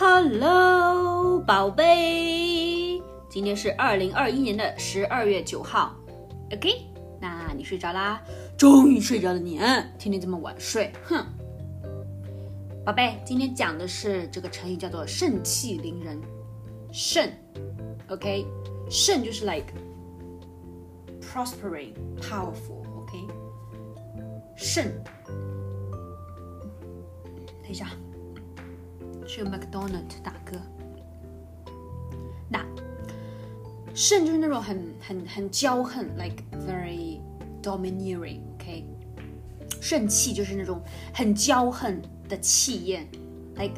Hello，宝贝，今天是二零二一年的十二月九号，OK？那你睡着啦？终于睡着了你，天天这么晚睡，哼！宝贝，今天讲的是这个成语叫做盛气凌人，盛，OK？盛就是 like prospering, powerful，OK？盛，等一下。去 McDonald 打歌。那肾就是那种很很很骄横，like very domineering，OK？肾气就是那种很骄横的气焰，like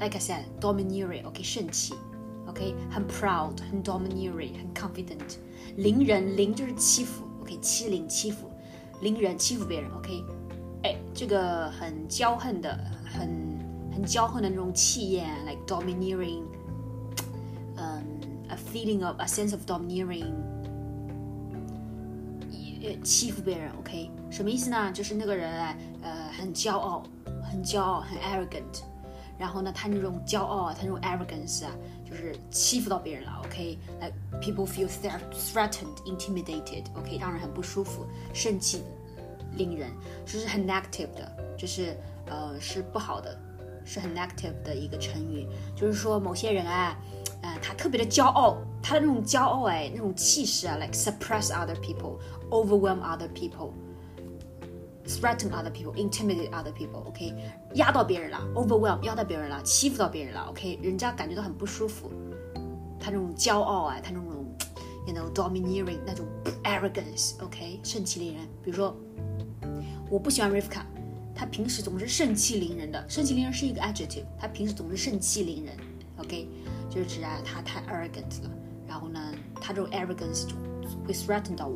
like I said domineering，OK？肾气，OK？很 proud，很 domineering，很 confident。凌人，凌就是欺负，OK？欺凌，欺负，凌人，欺负别人，OK？哎，这个很骄横的，很。 很骄横的那种气焰，like domineering，嗯，a feeling of a sense of domineering，欺负别人，OK，什么意思呢？就是那个人哎，呃，很骄傲，很骄傲，很 arrogant，然后呢，他那种骄傲啊，他那种 arrogance 啊，就是欺负到别人了，OK，like people feel threatened, intimidated，OK，让人很不舒服，生气，令人，就是很 negative 的，就是呃，是不好的。 是很 negative 的一个成语，就是说某些人啊，呃，他特别的骄傲，他的那种骄傲哎，那种气势啊，like suppress other people，overwhelm other people，threaten other people，intimidate other people，OK，压到别人了，overwhelm 压到别人了，欺负到别人了，OK，人家感觉到很不舒服，他那种骄傲啊，他那种，you know domineering 那种 arrogance，OK，盛气凌人。比如说，我不喜欢 Rivka。他平时总是盛气凌人的，盛气凌人是一个 adjective，他平时总是盛气凌人，OK，就是指啊他太 arrogant 了，然后呢，他这种 arrogance 就会 threaten 到我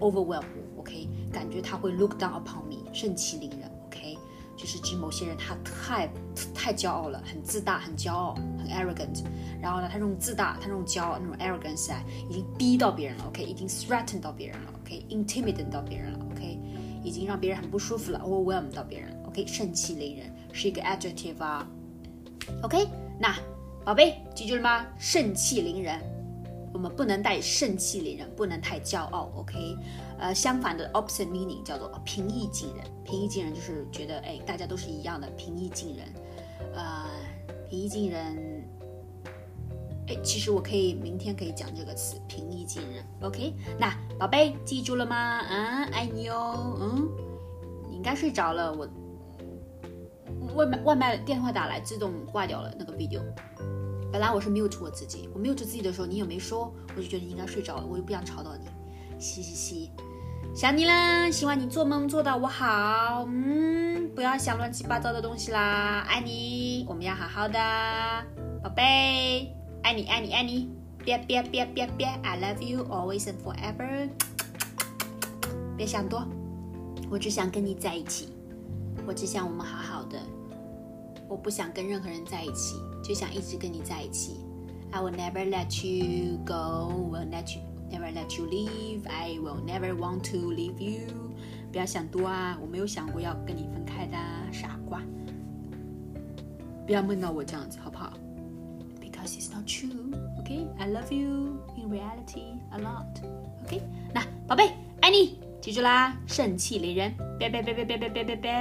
，overwhelm 我，OK，感觉他会 look down upon me，盛气凌人，OK，就是指某些人他太太骄傲了，很自大，很骄傲，很 arrogant，然后呢，他这种自大，他这种骄傲，那种 arrogance 啊，已经逼到别人了，OK，已经 threaten 到别人了，OK，intimidate 到别人了。已经让别人很不舒服了，overwhelm 到别人，OK，盛气凌人是一个 adjective 啊，OK，那宝贝记住了吗？盛气凌人，我们不能带盛气凌人，不能太骄傲，OK，呃，相反的 opposite meaning 叫做平易近人，平易近人就是觉得哎，大家都是一样的，平易近人，呃，平易近人。其实我可以明天可以讲这个词，平易近人。OK，那宝贝记住了吗？嗯，爱你哦。嗯，你应该睡着了。我外卖外卖电话打来，自动挂掉了那个 video。本来我是 mute 我自己，我 mute 自己的时候你也没说，我就觉得你应该睡着了，我又不想吵到你。嘻嘻嘻，想你啦，希望你做梦做到我好。嗯，不要想乱七八糟的东西啦，爱你，我们要好好的，宝贝。爱你爱你爱你，别别别别别，I love you always and forever。别想多，我只想跟你在一起，我只想我们好好的，我不想跟任何人在一起，就想一直跟你在一起。I will never let you go, will let you never let you leave. I will never want to leave you。不要想多啊，我没有想过要跟你分开的，傻瓜。不要梦到我这样子，好不好 ？Because it's not true, OK? I love you in reality a lot, OK? 那宝贝，爱你，记住啦，盛气凌人，别别别别别别别别别。